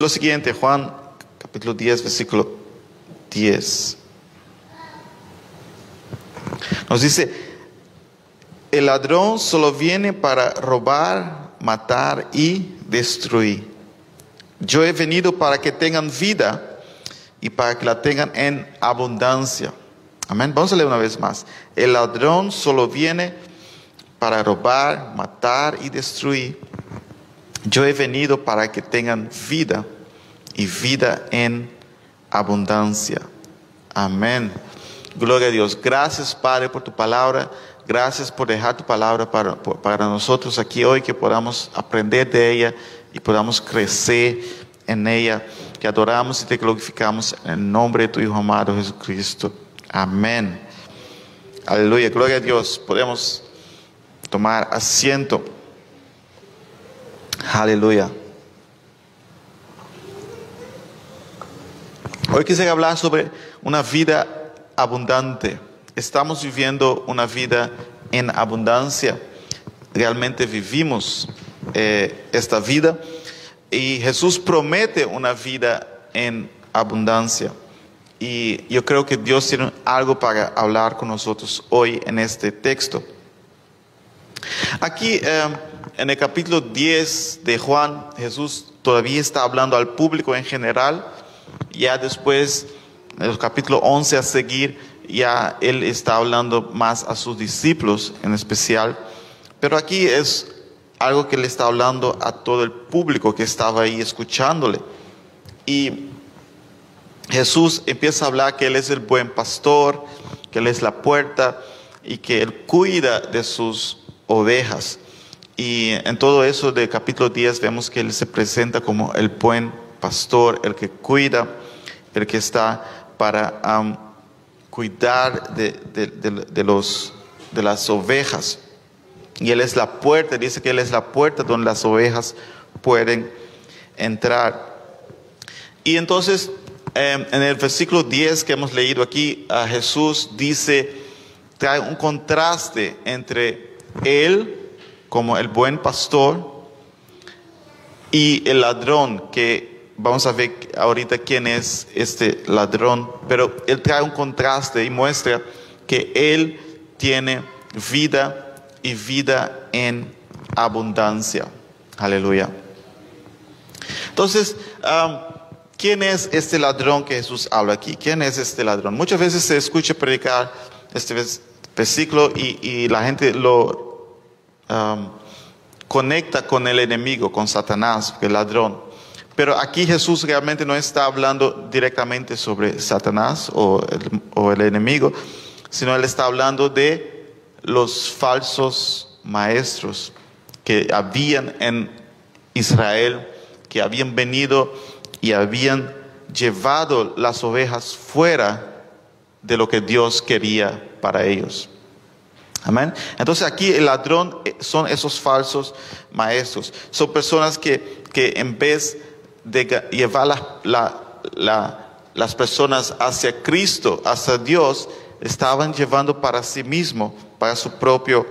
Lo siguiente, Juan capítulo 10, versículo 10. Nos dice, el ladrón solo viene para robar, matar y destruir. Yo he venido para que tengan vida y para que la tengan en abundancia. Amén. Vamos a leer una vez más. El ladrón solo viene para robar, matar y destruir. Yo he venido para que tengan vida y vida en abundancia. Amén. Gloria a Dios. Gracias, Padre, por tu palabra. Gracias por dejar tu palabra para, para nosotros aquí hoy, que podamos aprender de ella y podamos crecer en ella. Que adoramos y te glorificamos en el nombre de tu Hijo amado Jesucristo. Amén. Aleluya. Gloria a Dios. Podemos tomar asiento. Aleluya. Hoy quisiera hablar sobre una vida abundante. Estamos viviendo una vida en abundancia. Realmente vivimos eh, esta vida y Jesús promete una vida en abundancia. Y yo creo que Dios tiene algo para hablar con nosotros hoy en este texto. Aquí eh, en el capítulo 10 de Juan, Jesús todavía está hablando al público en general. Ya después, en el capítulo 11 a seguir, ya Él está hablando más a sus discípulos en especial. Pero aquí es algo que le está hablando a todo el público que estaba ahí escuchándole. Y Jesús empieza a hablar que Él es el buen pastor, que Él es la puerta y que Él cuida de sus ovejas. Y en todo eso del capítulo 10 vemos que Él se presenta como el buen pastor, el que cuida, el que está para um, cuidar de, de, los, de las ovejas. Y Él es la puerta, dice que Él es la puerta donde las ovejas pueden entrar. Y entonces, em, en el versículo 10 que hemos leído aquí, a Jesús dice, trae un contraste entre Él como el buen pastor y el ladrón, que vamos a ver ahorita quién es este ladrón, pero él trae un contraste y muestra que él tiene vida y vida en abundancia. Aleluya. Entonces, ¿quién es este ladrón que Jesús habla aquí? ¿Quién es este ladrón? Muchas veces se escucha predicar este versículo y, y la gente lo conecta con el enemigo, con Satanás, el ladrón. Pero aquí Jesús realmente no está hablando directamente sobre Satanás o el, o el enemigo, sino él está hablando de los falsos maestros que habían en Israel, que habían venido y habían llevado las ovejas fuera de lo que Dios quería para ellos. Amén. Entonces aquí el ladrón eh, son esos falsos maestros. Son personas que, que en vez de llevar las personas hacia Cristo, hacia Dios, estaban llevando para sí mismo, para su propio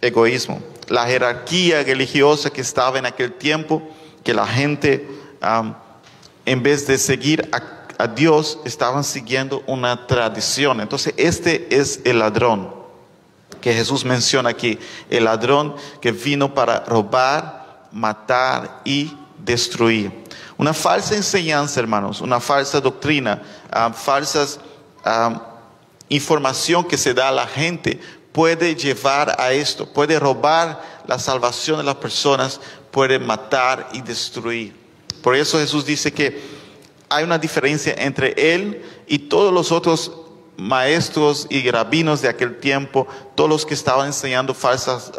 egoísmo. La jerarquía religiosa que estaba en aquel tiempo, que la gente, en vez de seguir a Dios, estaban siguiendo una tradición. Entonces este es el ladrón que Jesús menciona aquí, el ladrón que vino para robar, matar y destruir. Una falsa enseñanza, hermanos, una falsa doctrina, uh, información que se da a la gente puede llevar a esto, puede robar la salvación de las personas, puede matar y destruir. Por eso Jesús dice que hay una diferencia entre él y todos los otros maestros y rabinos de aquel tiempo, todos los que estaban enseñando falsas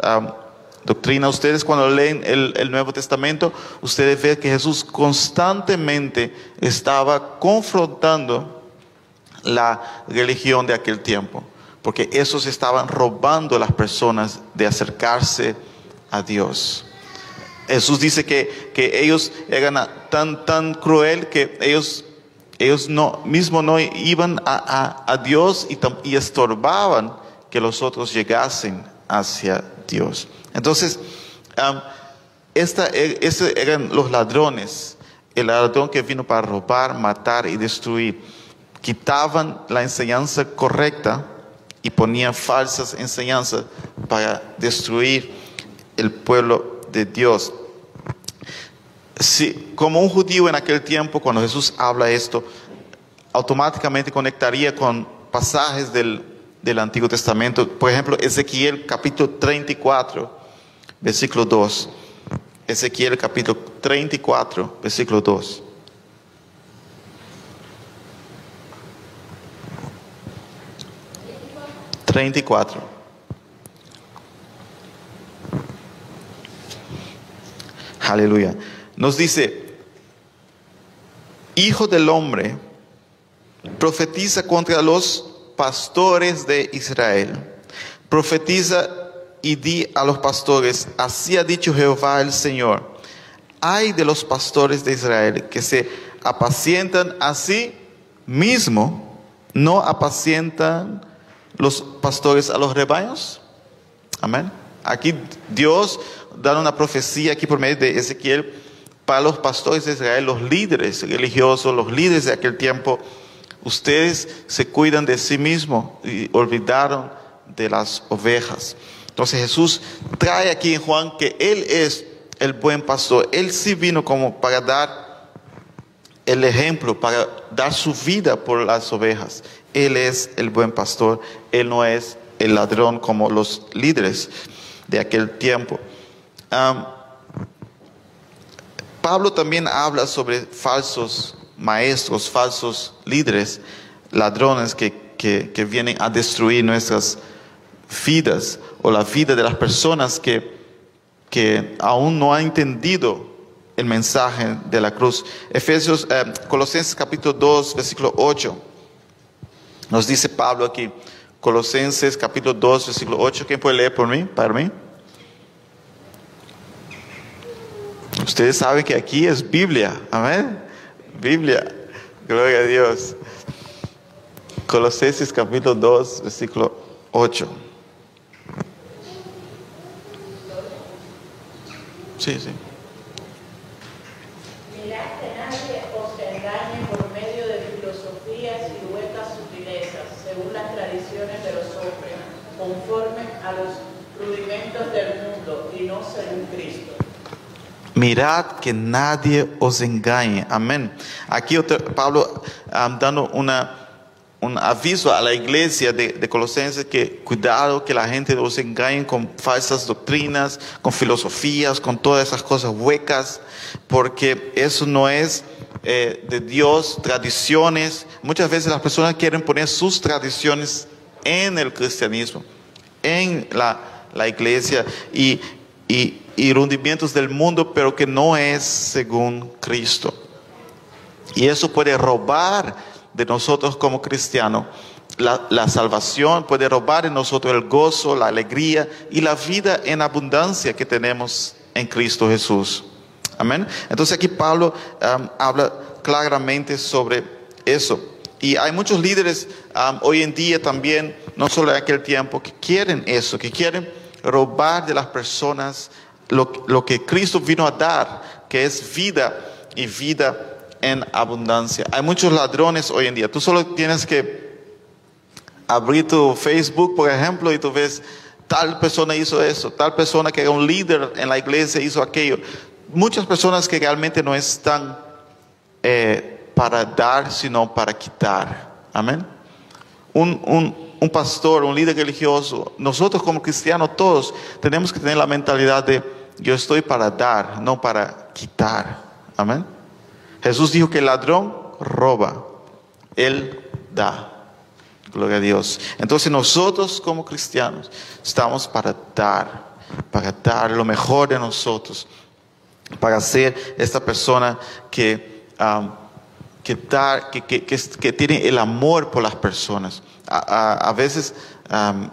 doctrinas. Ustedes cuando leen el, el, Nuevo Testamento, ustedes ven que Jesús constantemente estaba confrontando la religión de aquel tiempo, porque esos estaban robando a las personas de acercarse a Dios. Jesús dice que, que ellos eran tan, tan cruel que ellos ellos no, mismo no iban a, a, Dios y, y, estorbaban que los otros llegasen hacia Dios. Entonces, um, esta, e, eran los ladrones. el ladrón que vino para robar, matar y destruir. Quitaban la enseñanza correcta y ponían falsas enseñanzas para destruir el pueblo de Dios. Si, como un judío en aquel tiempo, cuando Jesús habla esto, automáticamente conectaría con pasajes del, del Antiguo Testamento. Por ejemplo, Ezequiel capítulo 34, versículo 2. Ezequiel capítulo 34, versículo 2. Treinta y cuatro. Aleluya. Nos dice, Hijo del hombre, profetiza contra los pastores de Israel. Profetiza y di a los pastores, así ha dicho Jehová el Señor, hay de los pastores de Israel que se apacientan a sí mismo, no apacientan los pastores a los rebaños. Amén. Aquí Dios da una profecía aquí por medio de Ezequiel para los pastores de Israel, los líderes religiosos, los líderes de aquel tiempo. Ustedes se cuidan de sí mismos y olvidaron de las ovejas. Entonces Jesús trae aquí en Juan que Él es el buen pastor. Él sí vino como para dar el ejemplo, para dar su vida por las ovejas. Él es el buen pastor. Él no es el ladrón como los líderes de aquel tiempo. Pablo también habla sobre falsos maestros, falsos líderes, ladrones que, que vienen a destruir nuestras vidas o la vida de las personas que, que aún no han entendido el mensaje de la cruz. Efesios, eh, Colosenses capítulo 2, versículo 8. Nos dice Pablo aquí, Colosenses capítulo 2, versículo 8. ¿Quién puede leer por mí? Para mí. Ustedes saben que aquí es Biblia. Amén. Biblia. Gloria a Dios. Colosenses capítulo 2, versículo 8. Sí, sí. Mirad que nadie os engañe por medio de filosofías y huecas sutilezas, según las tradiciones de los hombres, conforme a los rudimentos del mundo y no según Cristo. Mirad que nadie os engañe. Amén. Aquí Pablo um, dando una un aviso a la iglesia de, de, Colosenses que cuidado que la gente no se engañe con falsas doctrinas, con filosofías, con todas esas cosas huecas, porque eso no es eh, de Dios, tradiciones. Muchas veces las personas quieren poner sus tradiciones en el cristianismo, en la, la iglesia y, y, y del mundo, pero que no es según Cristo. Y eso puede robar de nosotros como cristianos. La, salvación puede robar en nosotros el gozo, la alegría y la vida en abundancia que tenemos en Cristo Jesús. Amén. Entonces aquí Pablo um, habla claramente sobre eso. Y hay muchos líderes um, hoy en día también, no solo en aquel tiempo, que quieren eso, que quieren robar de las personas lo, lo que Cristo vino a dar, que es vida y vida en abundancia. Hay muchos ladrones hoy en día. Tú solo tienes que abrir tu Facebook, por ejemplo, y tú ves tal persona hizo eso, tal persona que era un líder en la iglesia hizo aquello. Muchas personas que realmente no están eh, para dar, sino para quitar. Amén. Un, un, un pastor, un líder religioso, nosotros como cristianos todos tenemos que tener la mentalidad de yo estoy para dar, no para quitar. Amén. Jesús dijo que el ladrón roba, Él da. Gloria a Dios. Entonces nosotros como cristianos estamos para dar, para dar lo mejor de nosotros, para ser esta persona que, que, que, que, tiene el amor por las personas. A, veces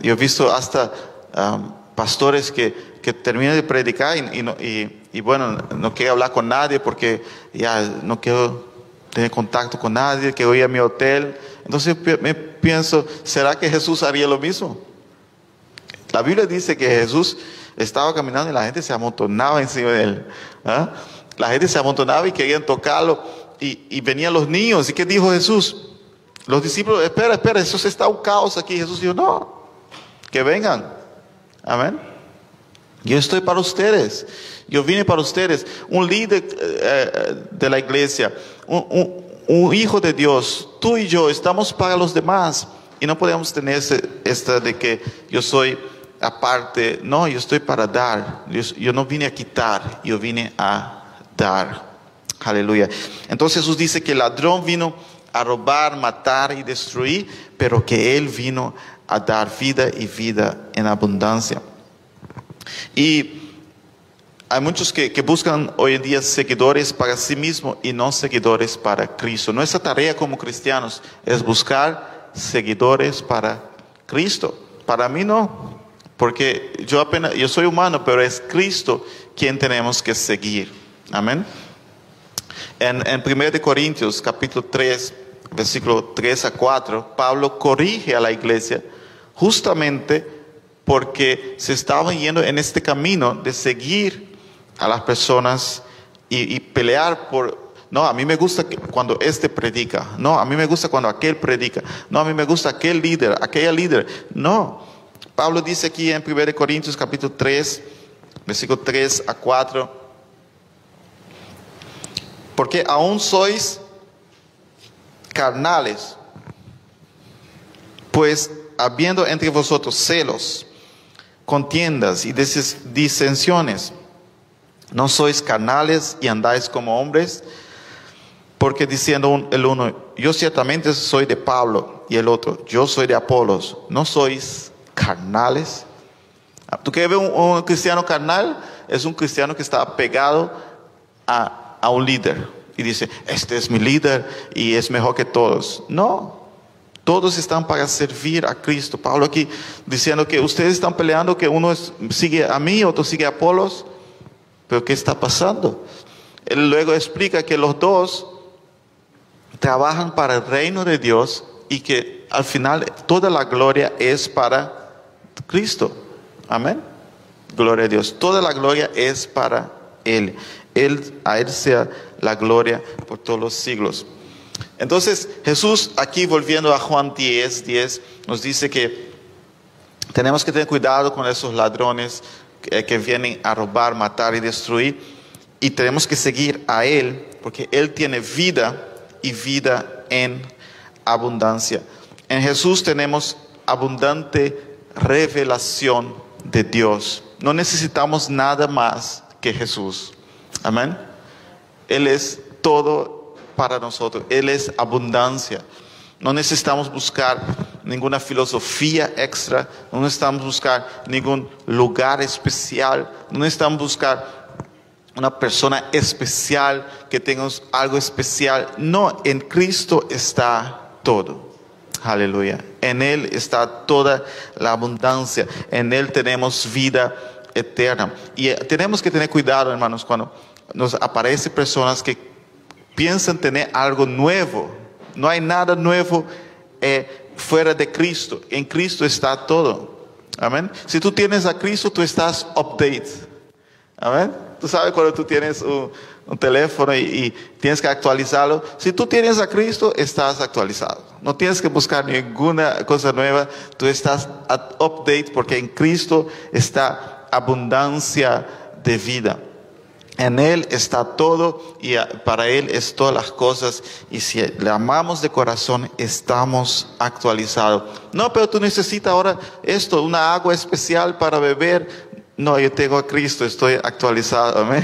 yo he visto hasta pastores que, que terminan de predicar y bueno, no quiero hablar con nadie porque ya no quiero tener contacto con nadie, que voy a mi hotel. Entonces me pienso, ¿será que Jesús haría lo mismo? La Biblia dice que Jesús estaba caminando y la gente se amontonaba encima de él. ¿ah? La gente se amontonaba y querían tocarlo. Y, y venían los niños. ¿Y qué dijo Jesús? Los discípulos, espera, espera, eso está un caos aquí. Jesús dijo, no, que vengan. Amén. Yo estoy para ustedes. Yo vine para ustedes. Un líder eh, de la iglesia, un hijo de Dios, tú y yo estamos para los demás. Y no podemos tener ese- esta de que yo soy aparte. No, yo estoy para dar. Yo, yo no vine a quitar, yo vine a dar. Aleluya. Entonces Jesús dice que el ladrón vino a robar, matar y destruir, pero que Él vino a dar vida y vida en abundancia. Y hay muchos que, buscan hoy en día seguidores para sí mismos y no seguidores para Cristo. Nuestra tarea como cristianos es buscar seguidores para Cristo. Para mí no, porque yo apenas, yo soy humano, pero es Cristo quien tenemos que seguir. Amén. En, en 1 de Corintios capítulo 3, versículo 3 a 4, Pablo corrige a la iglesia justamente porque se estaban yendo en este camino de seguir a las personas y, y pelear por... No, a mí me gusta cuando este predica. No, a mí me gusta cuando aquel predica. No, a mí me gusta aquel líder, aquella líder. No. Pablo dice aquí en 1 de Corintios capítulo 3, versículo 3 a 4 porque aún sois carnales, pues habiendo entre vosotros celos, contiendas y dis- disensiones, no sois carnales y andáis como hombres, porque diciendo el uno, yo ciertamente soy de Pablo, y el otro, yo soy de Apolos, no sois carnales. ¿Tú quieres ver un, un cristiano carnal? Es un cristiano que está pegado a, a un líder y dice, este es mi líder y es mejor que todos. No, todos están para servir a Cristo. Pablo aquí diciendo que ustedes están peleando, que uno sigue a mí, otro sigue a Apolos, pero ¿qué está pasando? Él luego explica que los dos trabajan para el reino de Dios y que al final toda la gloria es para Cristo. Amén. Gloria a Dios. Toda la gloria es para Él. Él a Él sea la gloria por todos los siglos. Entonces Jesús aquí volviendo a Juan 10, 10 nos dice que tenemos que tener cuidado con esos ladrones que, que vienen a robar, matar y destruir. Y tenemos que seguir a Él porque Él tiene vida y vida en abundancia. En Jesús tenemos abundante revelación de Dios. No necesitamos nada más que Jesús. Amén. Él es todo para nosotros. Él es abundancia. No necesitamos buscar ninguna filosofía extra, no necesitamos buscar ningún lugar especial, no necesitamos buscar una persona especial que tenga algo especial. No, en Cristo está todo. Aleluya. En Él está toda la abundancia. En Él tenemos vida eterna. Y eh, tenemos que tener cuidado, hermanos, cuando nos aparecen personas que piensan tener algo nuevo. No hay nada nuevo eh, fuera de Cristo. En Cristo está todo. Amén. Si tú tienes a Cristo, tú estás update. Amén. Tú sabes cuando tú tienes un, teléfono y, tienes que actualizarlo. Si tú tienes a Cristo, estás actualizado. No tienes que buscar ninguna cosa nueva. Tú estás at update porque en Cristo está abundancia de vida. En Él está todo y para Él es todas las cosas. Y si le amamos de corazón, estamos actualizados. No, pero tú necesitas ahora esto, una agua especial para beber. No, yo tengo a Cristo, estoy actualizado. Amén.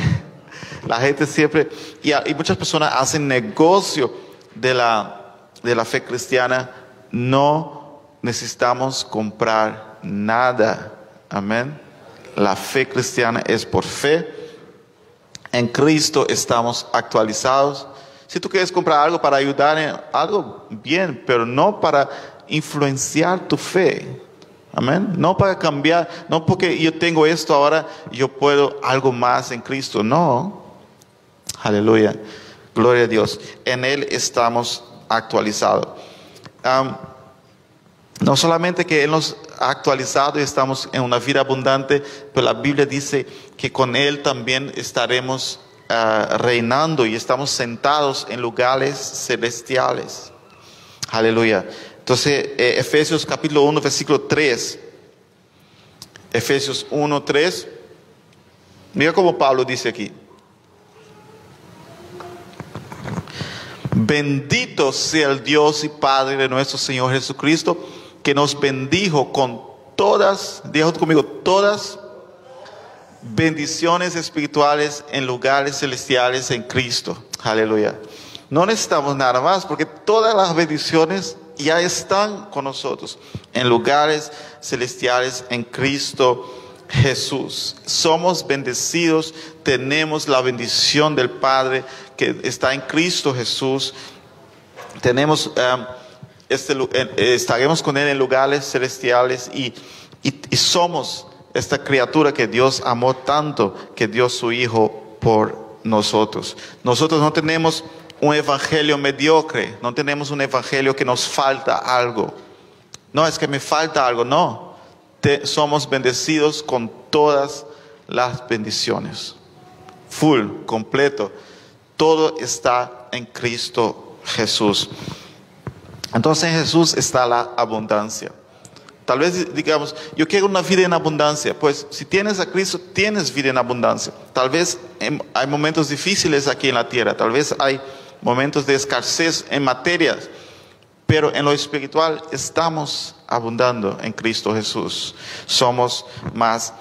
La gente siempre, y, y muchas personas hacen negocio de la, de la fe cristiana. No necesitamos comprar nada. Amén. La fe cristiana es por fe. En Cristo estamos actualizados. Si tú quieres comprar algo para ayudar en algo, bien, pero no para influenciar tu fe. Amén. No para cambiar, no porque yo tengo esto ahora, yo puedo algo más en Cristo. No. Aleluya. Gloria a Dios. En Él estamos actualizados. Am, no solamente que Él nos ha actualizado y estamos en una vida abundante, pero la Biblia dice que con Él también estaremos ah, reinando y estamos sentados en lugares celestiales. Aleluya. Entonces, eh, Efesios capítulo 1, versículo 3. Efesios 1, 3. Mira como Pablo dice aquí. Bendito sea el Dios y Padre de nuestro Señor Jesucristo, que nos bendijo con todas, dijo conmigo, todas bendiciones espirituales en lugares celestiales en Cristo. Aleluya. No necesitamos nada más porque todas las bendiciones ya están con nosotros en lugares celestiales en Cristo Jesús. Somos bendecidos, tenemos la bendición del Padre que está en Cristo Jesús. Tenemos, este, eh, estaremos con Él en lugares celestiales y, somos esta criatura que Dios amó tanto, que dio su Hijo por nosotros. Nosotros no tenemos un evangelio mediocre, no tenemos un evangelio que nos falta algo. No es que me falta algo, no. somos bendecidos con todas las bendiciones. Full, completo. Todo está en Cristo Jesús. Entonces en Jesús está la abundancia. Tal vez digamos, yo quiero una vida en abundancia. Pues si tienes a Cristo, tienes vida en abundancia. Tal vez hay momentos difíciles aquí en la tierra. Tal vez hay momentos de escasez en materias, pero en lo espiritual estamos abundando en Cristo Jesús. Somos más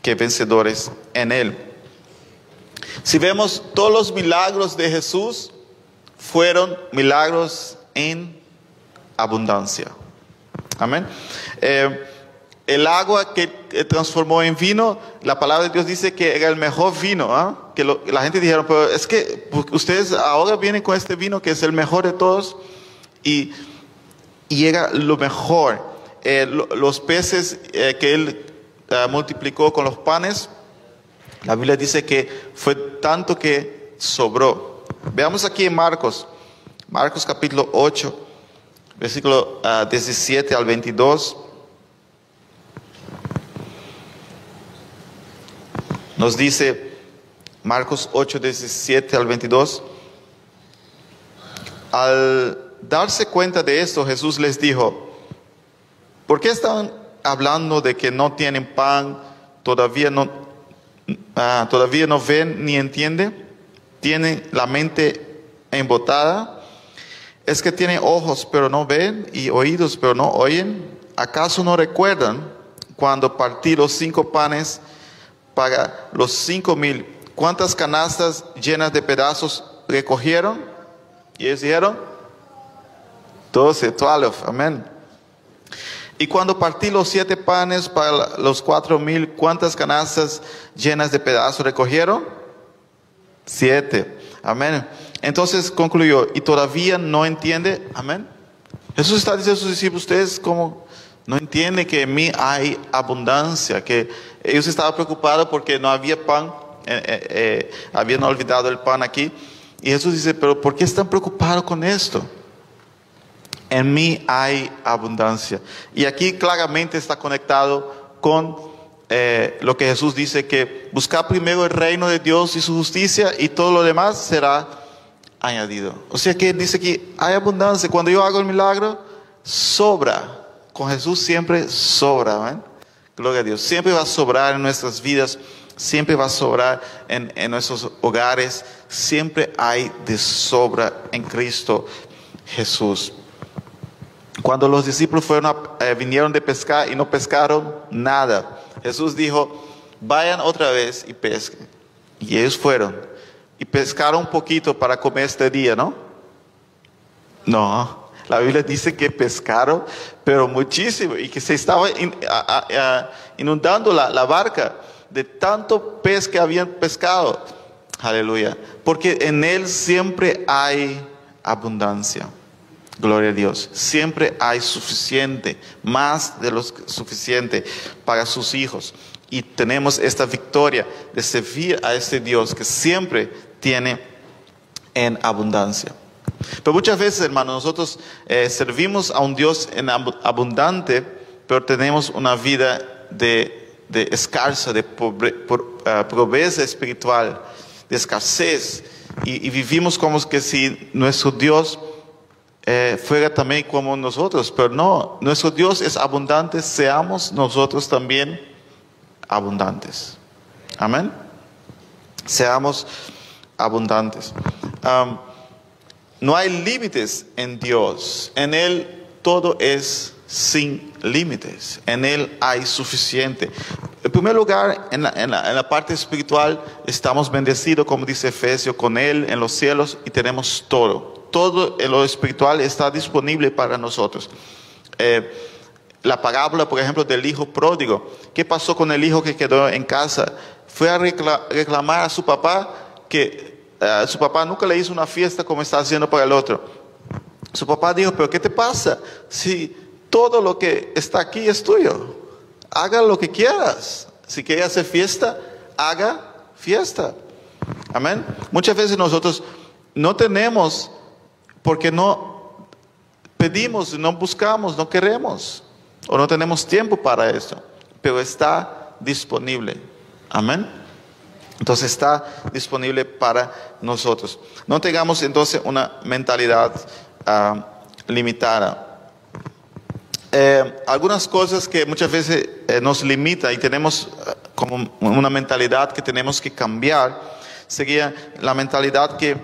que vencedores en Él. Si vemos todos los milagros de Jesús, fueron milagros en abundancia. Amén. Eh, el agua que transformó en vino, la palabra de Dios dice que era el mejor vino. ¿ah? Que la gente dijeron, pero es que ustedes ahora vienen con este vino que es el mejor de todos y, y era lo mejor. Eh, los peces eh, que él eh, multiplicó con los panes, la Biblia dice que fue tanto que sobró. Veamos aquí en Marcos, Marcos capítulo 8, versículo 17 al 22. Nos dice Marcos 8, 17 al 22. Al darse cuenta de esto, Jesús les dijo, ¿por qué están hablando de que no tienen pan? Todavía no, ah, todavía no ven ni entienden. Tienen la mente embotada. Es que tienen ojos pero no ven y oídos pero no oyen. ¿Acaso no recuerdan cuando partí los cinco panes? para los cinco mil. ¿Cuántas canastas llenas de pedazos recogieron? Y ellos dijeron, doce, twelve, amén. Y cuando partí los siete panes para los cuatro mil, ¿cuántas canastas llenas de pedazos recogieron? Siete, amén. Entonces concluyó, y todavía no entiende, amén. Jesús está diciendo a sus discípulos, ustedes como no entienden que en mí hay abundancia, que ellos estaban preocupados porque no había pan, eh, eh, eh, habían olvidado el pan aquí. Y Jesús dice, pero ¿por qué están preocupados con esto? En mí hay abundancia. Y aquí claramente está conectado con lo que Jesús dice, que buscar primero el reino de Dios y su justicia y todo lo demás será añadido. O sea que dice que hay abundancia. Cuando yo hago el milagro, sobra. Con Jesús siempre sobra. ¿ven? Gloria a Dios. Siempre va a sobrar en nuestras vidas, siempre va a sobrar en, nuestros hogares, siempre hay de sobra en Cristo Jesús. Cuando los discípulos fueron eh, vinieron de pescar y no pescaron nada, Jesús dijo, vayan otra vez y pesquen. Y ellos fueron y pescaron un poquito para comer este día, ¿no? No, la Biblia dice que pescaron, pero muchísimo, y que se estaba inundando la, barca de tanto pez que habían pescado. Aleluya. Porque en Él siempre hay abundancia. Gloria a Dios. Siempre hay suficiente, más de lo suficiente para sus hijos. Y tenemos esta victoria de servir a este Dios que siempre tiene en abundancia. Pero muchas veces, hermanos, nosotros eh, servimos a un Dios en abundante, pero tenemos una vida de, escasa, de ah, pobreza espiritual, de escasez y, vivimos como si nuestro Dios eh, fuera también como nosotros, pero no, nuestro Dios es abundante, seamos nosotros también abundantes. Amén. Seamos abundantes. No hay límites en Dios, en Él todo es sin límites, en Él hay suficiente. En primer lugar, en la, parte espiritual estamos bendecidos, como dice Efesios, con Él en los cielos y tenemos todo. Todo en lo espiritual está disponible para nosotros. Eh, la parábola, por ejemplo, del hijo pródigo. ¿Qué pasó con el hijo que quedó en casa? Fue a recla- reclamar a su papá que eh, su papá nunca le hizo una fiesta como está haciendo para el otro. Su papá dijo, pero ¿qué te pasa? Si todo lo que está aquí es tuyo, haga lo que quieras. Si quieres hacer fiesta, haga fiesta. Amén. Muchas veces nosotros no tenemos porque no pedimos, no buscamos, no queremos o no tenemos tiempo para eso, pero está disponible. Amén. Entonces está disponible para nosotros. No tengamos entonces una mentalidad ah, limitada. Eh, algunas cosas que muchas veces eh, nos limita y tenemos eh, como una mentalidad que tenemos que cambiar sería la mentalidad que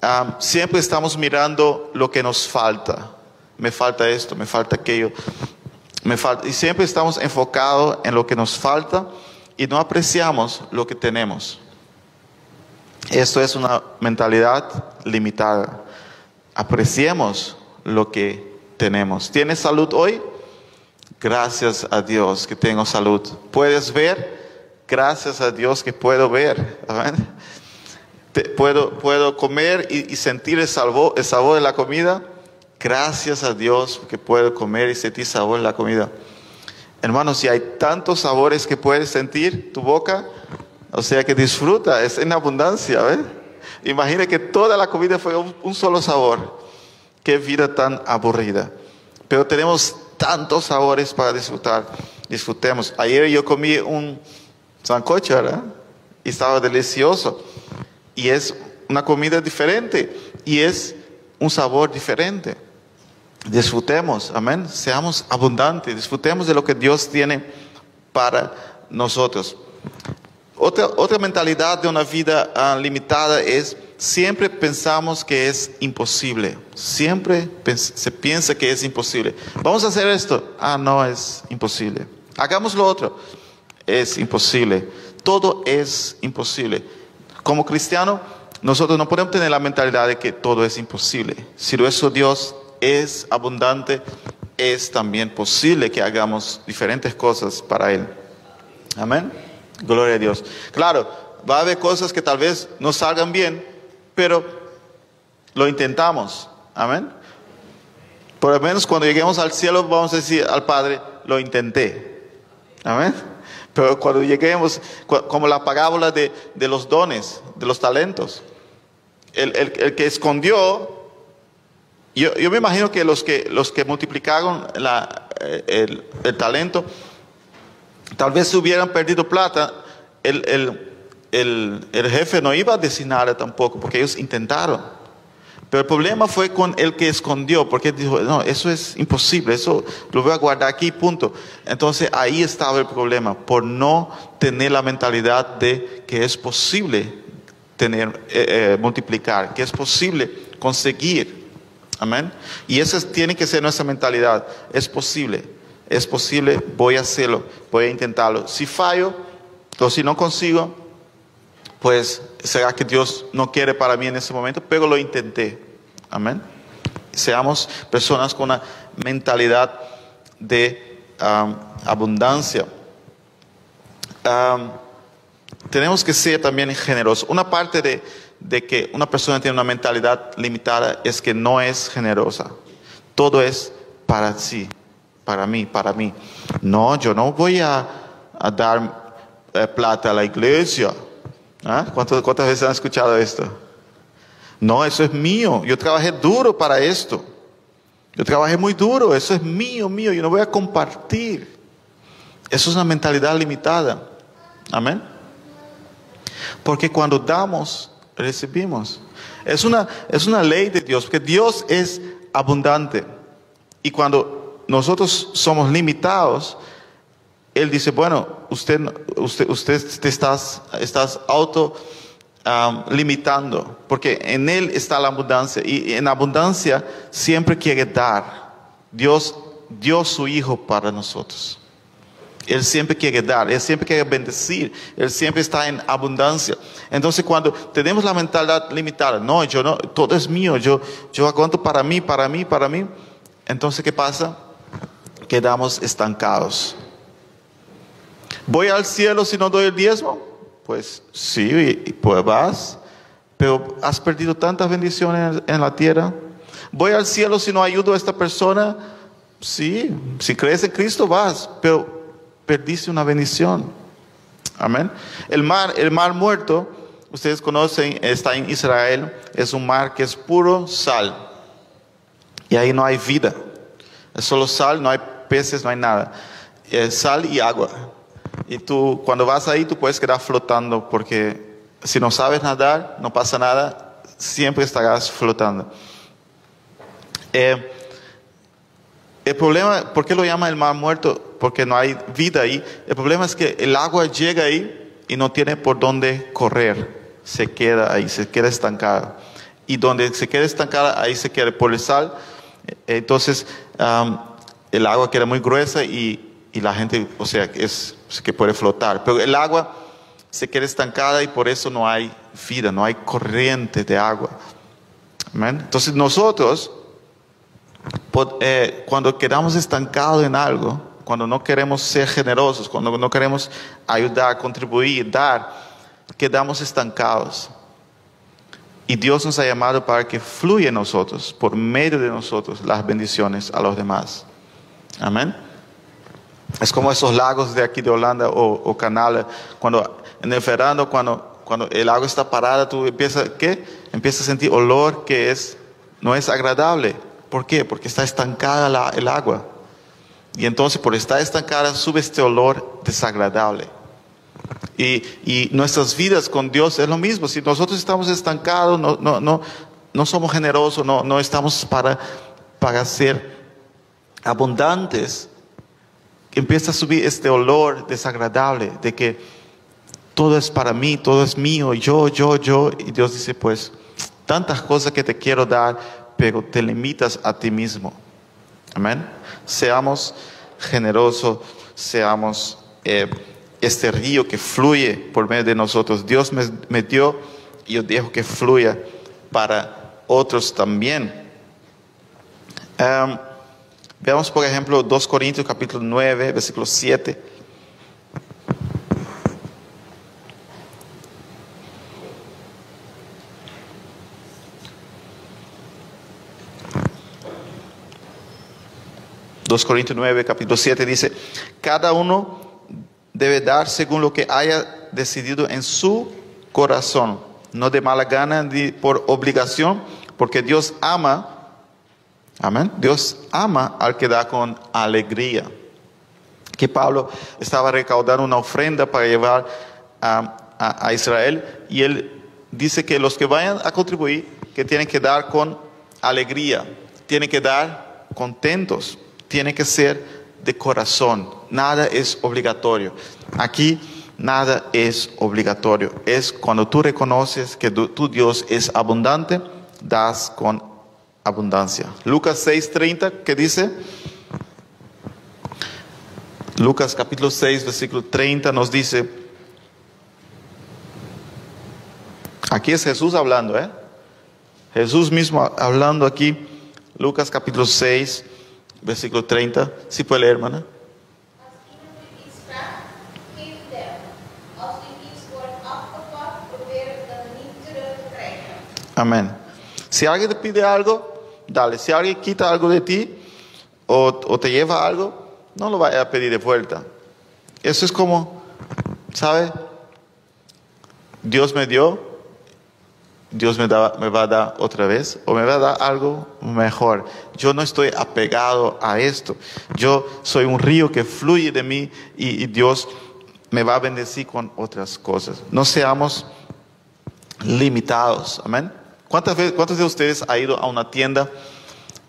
ah, siempre estamos mirando lo que nos falta. Me falta esto, me falta aquello, y siempre estamos enfocados en lo que nos falta y no apreciamos lo que tenemos. Esto es una mentalidad limitada. Apreciemos lo que tenemos. ¿Tienes salud hoy? Gracias a Dios que tengo salud. ¿Puedes ver? Gracias a Dios que puedo ver. Puedo, puedo comer y, y sentir el sabor, el sabor de la comida. Gracias a Dios que puedo comer y sentir sabor de la comida. Hermanos, si hay tantos sabores que puedes sentir tu boca, o sea que disfruta, es en abundancia. Imagina que toda la comida fue un, un solo sabor. Qué vida tan aburrida. Pero tenemos tantos sabores para disfrutar. Disfrutemos. Ayer yo comí un sancocho, ¿verdad? Y estaba delicioso. Y es una comida diferente. Y es un sabor diferente. Disfrutemos, amén. Seamos abundantes, disfrutemos de lo que Dios tiene para nosotros. Otra, otra mentalidad de una vida ah, limitada es siempre pensamos que es imposible. Siempre se piensa que es imposible. Vamos a hacer esto. Ah, no, es imposible. Hagamos lo otro. Es imposible. Todo es imposible. Como cristiano, nosotros no podemos tener la mentalidad de que todo es imposible. Si nuestro Dios es abundante, es también posible que hagamos diferentes cosas para Él. Amén. Gloria a Dios. Claro, va a haber cosas que tal vez no salgan bien, pero lo intentamos. Amén. Por lo menos cuando lleguemos al cielo vamos a decir al Padre, lo intenté. Amén. Pero cuando lleguemos, como la parábola de, de los dones, de los talentos, el, el- el que escondió, yo, me imagino que los que, los que multiplicaron eh, el, talento, tal vez hubieran perdido plata, el, el- el- el jefe no iba a designar tampoco, porque ellos intentaron. Pero el problema fue con el que escondió, porque dijo, no, eso es imposible, eso lo voy a guardar aquí, punto. Entonces ahí estaba el problema, por no tener la mentalidad de que es posible tener, eh, eh, multiplicar, que es posible conseguir. Amén. Y esa es- tiene que ser nuestra mentalidad. Es posible, es posible, voy a hacerlo, voy a intentarlo. Si fallo o si no consigo, pues será que Dios no quiere para mí en ese momento, pero lo intenté. Amén. Seamos personas con una mentalidad de abundancia. Tenemos que ser también generosos. Una parte de, de que una persona tiene una mentalidad limitada es que no es generosa. Todo es para sí, para mí, para mí. No, yo no voy a, dar eh, plata a la iglesia. ¿Ah? ¿Cuántas, ¿Cuántas veces han escuchado esto? No, eso es mío. Yo trabajé duro para esto. Yo trabajé muy duro. Eso es mío, mío. Yo no voy a compartir. Eso es una mentalidad limitada. Amén. Porque cuando damos, recibimos. Es una, es una ley de Dios, porque Dios es abundante. Y cuando nosotros somos limitados, Él dice, bueno, usted, usted, usted te estás, estás auto limitando, porque en Él está la abundancia. Y en abundancia siempre quiere dar. Dios dio su Hijo para nosotros. Él siempre quiere dar, Él siempre quiere bendecir, Él siempre está en abundancia. Entonces cuando tenemos la mentalidad limitada, no, yo no, todo es mío, yo, yo aguanto para mí, para mí, para mí, entonces ¿qué pasa? Quedamos estancados. ¿Voy al cielo si no doy el diezmo? Pues sí, pues vas, pero has perdido tantas bendiciones en la tierra. ¿Voy al cielo si no ayudo a esta persona? Sí, si crees en Cristo vas, pero perdiste una bendición. Amén. El mar, el mar muerto, ustedes conocen, está en Israel, es un mar que es puro sal. Y ahí no hay vida. Es solo sal, no hay peces, no hay nada. Es sal y agua. Y tú, cuando vas ahí, tú puedes quedar flotando porque si no sabes nadar, no pasa nada, siempre estarás flotando. Eh, el problema, ¿por qué lo llama el mar muerto? Porque no hay vida ahí. El problema es que el agua llega ahí y no tiene por dónde correr. Se queda ahí, se queda estancada. Y donde se queda estancada, ahí se queda por el sal. Entonces, el agua queda muy gruesa y, y, la gente, o sea, es que puede flotar. Pero el agua se queda estancada y por eso no hay vida, no hay corriente de agua. Entonces, nosotros eh, cuando quedamos estancados en algo, cuando no queremos ser generosos, cuando no queremos ayudar, contribuir, dar, quedamos estancados. Y Dios nos ha llamado para que fluya en nosotros, por medio de nosotros, las bendiciones a los demás. Amén. Es como esos lagos de aquí de Holanda o, canales, cuando en el verano, cuando, cuando el agua está parada, tú empiezas, ¿qué? Empiezas a sentir olor que es, no es agradable. ¿Por qué? Porque está estancada el agua. Y entonces por estar estancada sube este olor desagradable. Y, nuestras vidas con Dios es lo mismo. Si nosotros estamos estancados, no, no, no, no somos generosos, no, no estamos para, para ser abundantes, empieza a subir este olor desagradable de que todo es para mí, todo es mío, yo, yo, yo. Y Dios dice, pues, tantas cosas que te quiero dar, pero te limitas a ti mismo. Amén. Seamos generosos, seamos eh, este río que fluye por medio de nosotros. Dios me, dio y yo dejo que fluya para otros también. Em, veamos por ejemplo 2 Corintios capítulo 9, versículo 7. 2 Corintios 9, capítulo 7 dice, cada uno debe dar según lo que haya decidido en su corazón, no de mala gana ni por obligación, porque Dios ama, amén, Dios ama al que da con alegría. Que Pablo estaba recaudando una ofrenda para llevar a, a Israel y él dice que los que vayan a contribuir, que tienen que dar con alegría, tienen que dar contentos tiene que ser de corazón, nada es obligatorio. Aquí nada es obligatorio, es cuando tú reconoces que tu, Dios es abundante, das con abundancia. Lucas 6:30, ¿qué dice? Lucas capítulo 6, versículo 30 nos dice, aquí es Jesús hablando, ¿eh? Jesús mismo hablando aquí, Lucas capítulo 6, versículo 30. Si puede leer, hermana. Amén. Si alguien te pide algo, dale. Si alguien quita algo de ti o, o te lleva algo, no lo vaya a pedir de vuelta. Eso es como, ¿sabe? Dios me dio, Dios me, va a dar otra vez o me va a dar algo mejor. Yo no estoy apegado a esto. Yo soy un río que fluye de mí y, Dios me va a bendecir con otras cosas. No seamos limitados. Amén. ¿Cuántas veces, ¿Cuántos de ustedes ha ido a una tienda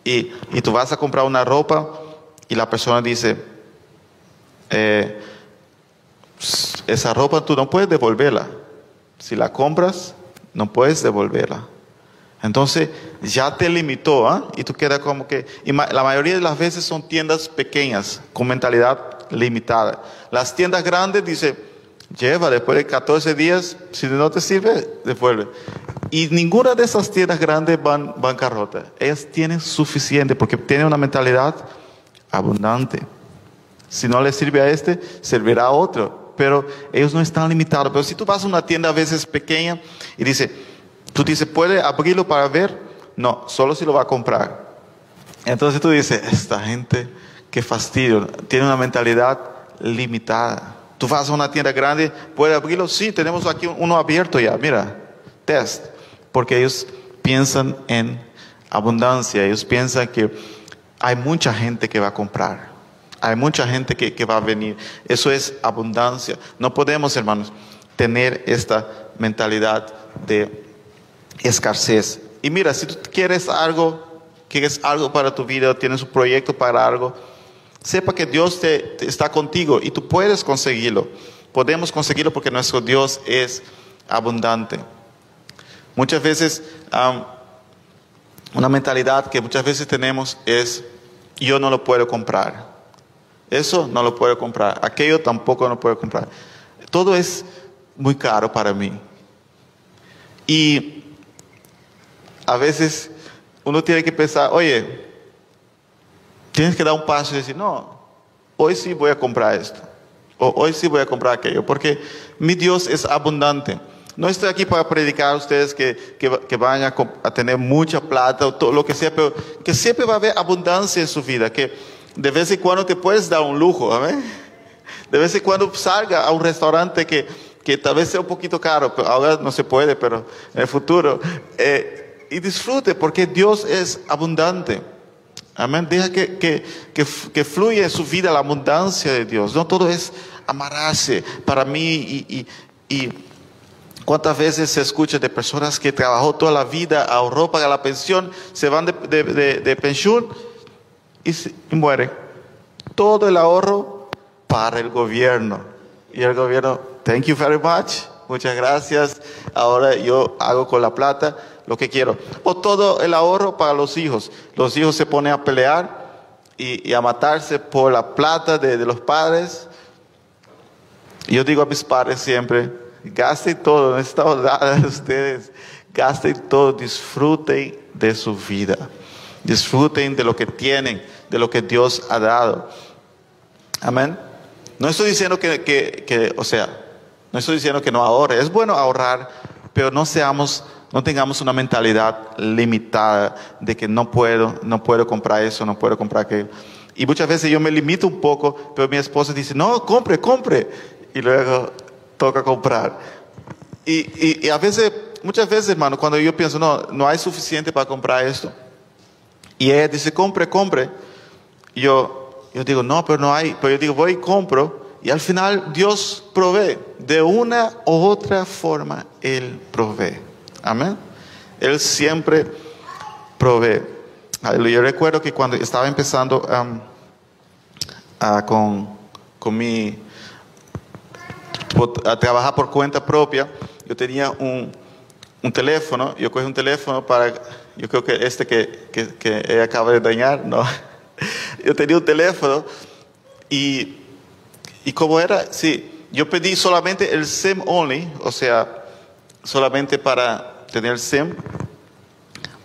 y, y tú vas a comprar una ropa y la persona dice, eh, esa ropa tú no puedes devolverla. Si la compras, no puedes devolverla. Entonces ya te limitó ¿ah? y tú quedas como que... Y la mayoría de las veces son tiendas pequeñas, con mentalidad limitada. Las tiendas grandes dice, lleva después de 14 días, si no te sirve, devuelve. Y ninguna de esas tiendas grandes van bancarrota. Ellas tienen suficiente porque tienen una mentalidad abundante. Si no le sirve a este, servirá a otro. Pero ellos no están limitados. Pero si tú vas a una tienda a veces pequeña y dice, tú dices, ¿puede abrirlo para ver? No, solo si lo va a comprar. Entonces tú dices, esta gente, qué fastidio, tiene una mentalidad limitada. Tú vas a una tienda grande, ¿puede abrirlo? Sí, tenemos aquí uno abierto ya, mira, test. Porque ellos piensan en abundancia, ellos piensan que hay mucha gente que va a comprar. Hay mucha gente que, va a venir. Eso es abundancia. No podemos, hermanos, tener esta mentalidad de escasez. Y mira, si tú quieres algo, quieres algo para tu vida, tienes un proyecto para algo, sepa que Dios te, está contigo y tú puedes conseguirlo. Podemos conseguirlo porque nuestro Dios es abundante. Muchas veces, una mentalidad que muchas veces tenemos es, yo no lo puedo comprar. Eso no lo puedo comprar. Aquello tampoco lo puedo comprar. Todo es muy caro para mí. Y a veces uno tiene que pensar, oye, tienes que dar un paso y decir, no, hoy sí voy a comprar esto. O hoy sí voy a comprar aquello. Porque mi Dios es abundante. No estoy aquí para predicar a ustedes que, que, van a, a, tener mucha plata o todo lo que sea, pero que siempre va a haber abundancia en su vida. Que de vez en cuando te puedes dar un lujo, ¿amén? De vez en cuando salga a un restaurante que, que tal vez sea un poquito caro, pero ahora no se puede, pero en el futuro. Eh, y disfrute porque Dios es abundante. Amén. Deja que, que, que, que, fluya en su vida la abundancia de Dios. No todo es amarrarse para mí y, y, y ¿Cuántas veces se escucha de personas que trabajó toda la vida, ahorró para la pensión, se van de, de, de, de pensión y, mueren? Todo el ahorro para el gobierno. Y el gobierno, thank you very much, muchas gracias, ahora yo hago con la plata lo que quiero. O todo el ahorro para los hijos. Los hijos se ponen a pelear y, a matarse por la plata de, los padres. Yo digo a mis padres siempre, Gasten todo, no está de ustedes. Gasten todo, disfruten de su vida. Disfruten de lo que tienen, de lo que Dios ha dado. Amén. No estoy diciendo que, que, que, o sea, no estoy diciendo que no ahorre. Es bueno ahorrar, pero no seamos, no tengamos una mentalidad limitada de que no puedo, no puedo comprar eso, no puedo comprar aquello. Y muchas veces yo me limito un poco, pero mi esposa dice, no, compre, compre. Y luego toca comprar. Y, y, y, a veces, muchas veces, hermano, cuando yo pienso, no, no hay suficiente para comprar esto, y ella dice, compre, compre, yo, yo digo, no, pero no hay, pero yo digo, voy y compro, y al final Dios provee, de una u otra forma, Él provee. Amén. Él siempre provee. Yo recuerdo que cuando estaba empezando um, uh, con, con mi a trabajar por cuenta propia, yo tenía un, un teléfono, yo cogí un teléfono para, yo creo que este que, que, que acaba de dañar, no, yo tenía un teléfono y, y como era, sí, yo pedí solamente el SIM only, o sea, solamente para tener SIM,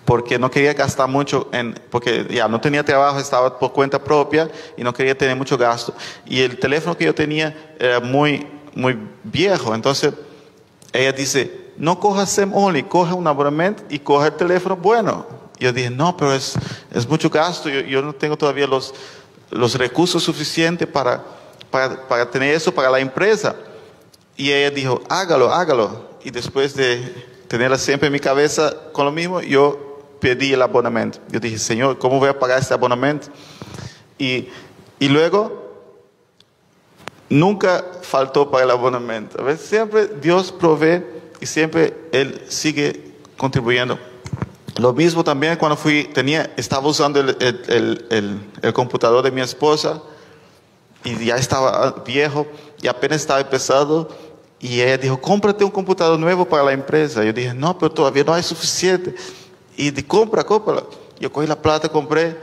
porque no quería gastar mucho en, porque ya no tenía trabajo, estaba por cuenta propia y no quería tener mucho gasto. Y el teléfono que yo tenía era muy, muy viejo. Entonces, ella dice, no coja SEM only, coja un abonamiento y coja el teléfono bueno. Yo dije, no, pero es, es mucho gasto, yo, yo, no tengo todavía los, los recursos suficientes para, para, para tener eso para la empresa. Y ella dijo, hágalo, hágalo. Y después de tenerla siempre en mi cabeza con lo mismo, yo pedí el abonamiento. Yo dije, Señor, ¿cómo voy a pagar este abonamiento? Y, y luego nunca faltó para el abonamiento. ¿Ves? Siempre Dios provee y siempre Él sigue contribuyendo. Lo mismo también cuando fui, tenía, estaba usando el, el- el- computador de mi esposa y ya estaba viejo y apenas estaba empezado y ella dijo, cómprate un computador nuevo para la empresa. Yo dije, no, pero todavía no hay suficiente. Y di, compra, compra. Yo cogí la plata, compré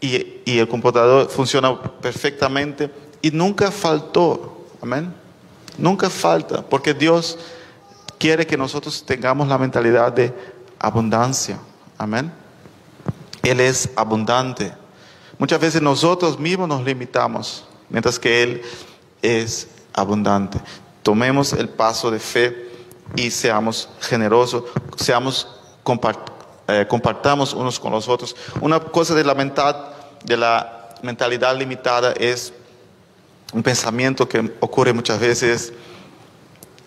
y, y el computador funciona perfectamente y nunca faltó. Amén. Nunca falta, porque Dios quiere que nosotros tengamos la mentalidad de abundancia. Amén. Él es abundante. Muchas veces nosotros mismos nos limitamos, mientras que Él es abundante. Tomemos el paso de fe y seamos generosos, seamos eh, compartamos unos con los otros. Una cosa de la, mental, de la mentalidad limitada es un pensamiento que ocurre muchas veces.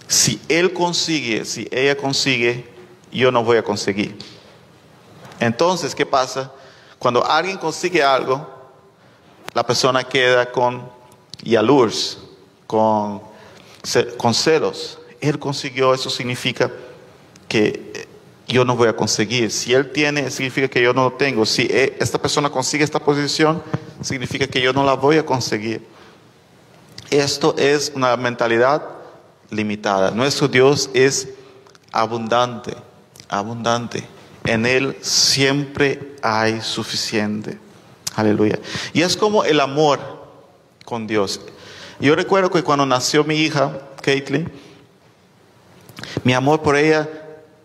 Si él consigue, si ella consigue, yo no voy a conseguir. Entonces, ¿qué pasa? Cuando alguien consigue algo, la persona queda con yalurs, con, con celos. Él consiguió, eso significa que eh, yo no voy a conseguir. Si él tiene, significa que yo no lo tengo. Si eh, esta persona consigue esta posición, significa que yo no la voy a conseguir. Esto es una mentalidad limitada. Nuestro Dios es abundante, abundante. En Él siempre hay suficiente. Aleluya. Y es como el amor con Dios. Yo recuerdo que cuando nació mi hija, Caitlin, mi amor por ella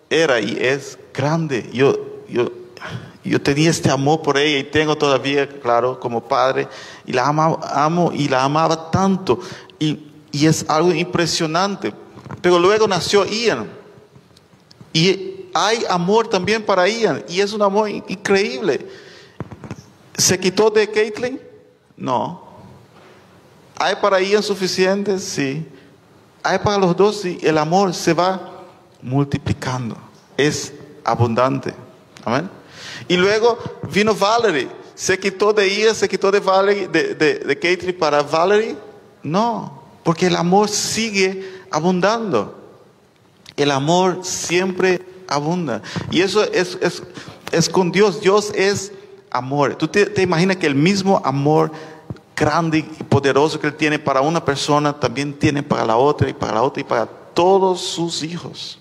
era y es grande. Yo, yo, yo tenía este amor por ella y tengo todavía, claro, como padre, y la amo y la amaba tanto. Y, y es algo impresionante. Pero luego nació Ian. Y hay amor también para Ian. Y es un amor in- increíble. ¿Se quitó de Caitlin? No. ¿Hay para Ian suficiente? Sí. Hay para los dos, sí. El amor se va multiplicando. Es abundante. Amén. Y luego vino Valerie. ¿Se quitó de Ian? ¿Se quitó de Valerie, Caitlin para Valerie? No. Porque el amor sigue abundando. El amor siempre abunda. Y eso es, es, es con Dios. Dios es amor. Tú te, imaginas que el mismo amor grande y poderoso que Él tiene para una persona, también tiene para la otra y para la otra y para todos sus hijos.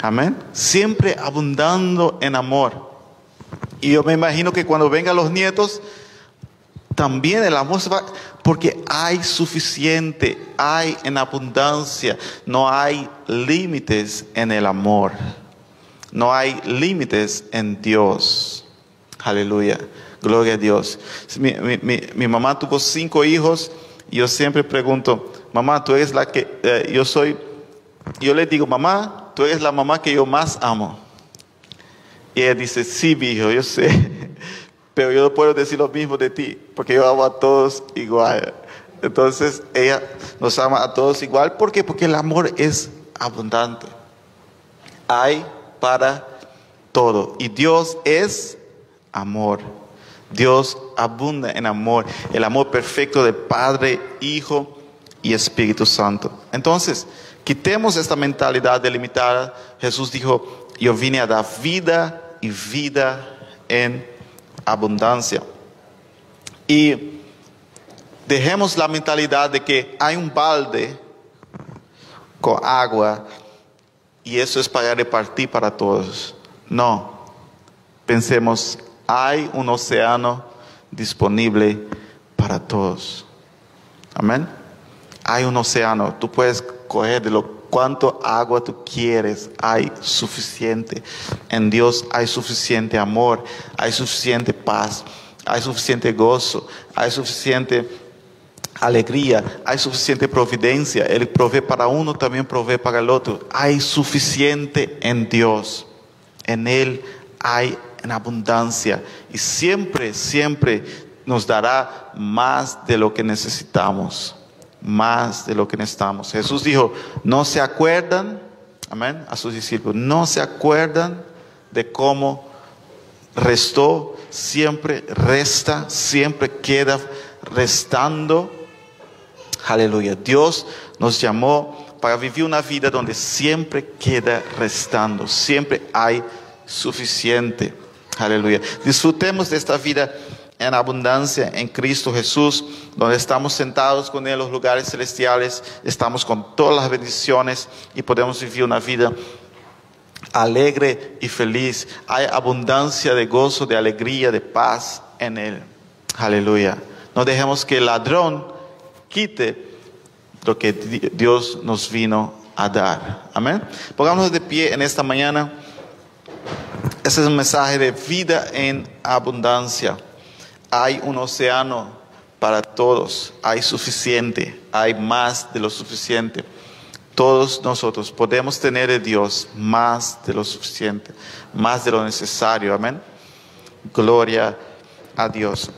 Amén. Siempre abundando en amor. Y yo me imagino que cuando vengan los nietos, también el amor se va, porque hay suficiente, hay en abundancia, no hay límites en el amor, no hay límites en Dios. Aleluya, gloria a Dios. Mi, mi- mi- mamá tuvo cinco hijos y yo siempre pregunto, mamá, tú eres la que, eh, yo soy, yo le digo, mamá, tú eres la mamá que yo más amo. Y ella dice, sí, mi hijo, yo sé. Pero yo no puedo decir lo mismo de ti, porque yo amo a todos igual. Entonces, ella nos ama a todos igual. ¿Por qué? Porque el amor es abundante. Hay para todo. Y Dios es amor. Dios abunda en amor. El amor perfecto de Padre, Hijo y Espíritu Santo. Entonces, quitemos esta mentalidad delimitada. Jesús dijo, yo vine a dar vida y vida en abundancia. Y dejemos la mentalidad de que hay un balde con agua y eso es para repartir para todos. No, pensemos, hay un océano disponible para todos. Amén. Hay un océano, tú puedes coger de lo cuánto agua tú quieres, hay suficiente. En Dios hay suficiente amor, hay suficiente paz, hay suficiente gozo, hay suficiente alegría, hay suficiente providencia. Él provee para uno, también provee para el otro. Hay suficiente en Dios. En Él hay en abundancia. Y siempre, siempre nos dará más de lo que necesitamos. Más de lo que necesitamos. Jesús dijo, no se acuerdan, amén, a sus discípulos, no se acuerdan de cómo restó, siempre resta, siempre queda restando. Aleluya. Dios nos llamó para vivir una vida donde siempre queda restando, siempre hay suficiente. Aleluya. Disfrutemos de esta vida en abundancia en Cristo Jesús, donde estamos sentados con Él en los lugares celestiales, estamos con todas las bendiciones y podemos vivir una vida alegre y feliz. Hay abundancia de gozo, de alegría, de paz en Él. Aleluya. No dejemos que el ladrón quite lo que Dios nos vino a dar. Amén. Pongámonos de pie en esta mañana. Ese es un mensaje de vida en abundancia. Hay un océano para todos, hay suficiente, hay más de lo suficiente. Todos nosotros podemos tener de Dios más de lo suficiente, más de lo necesario. Amén. Gloria a Dios.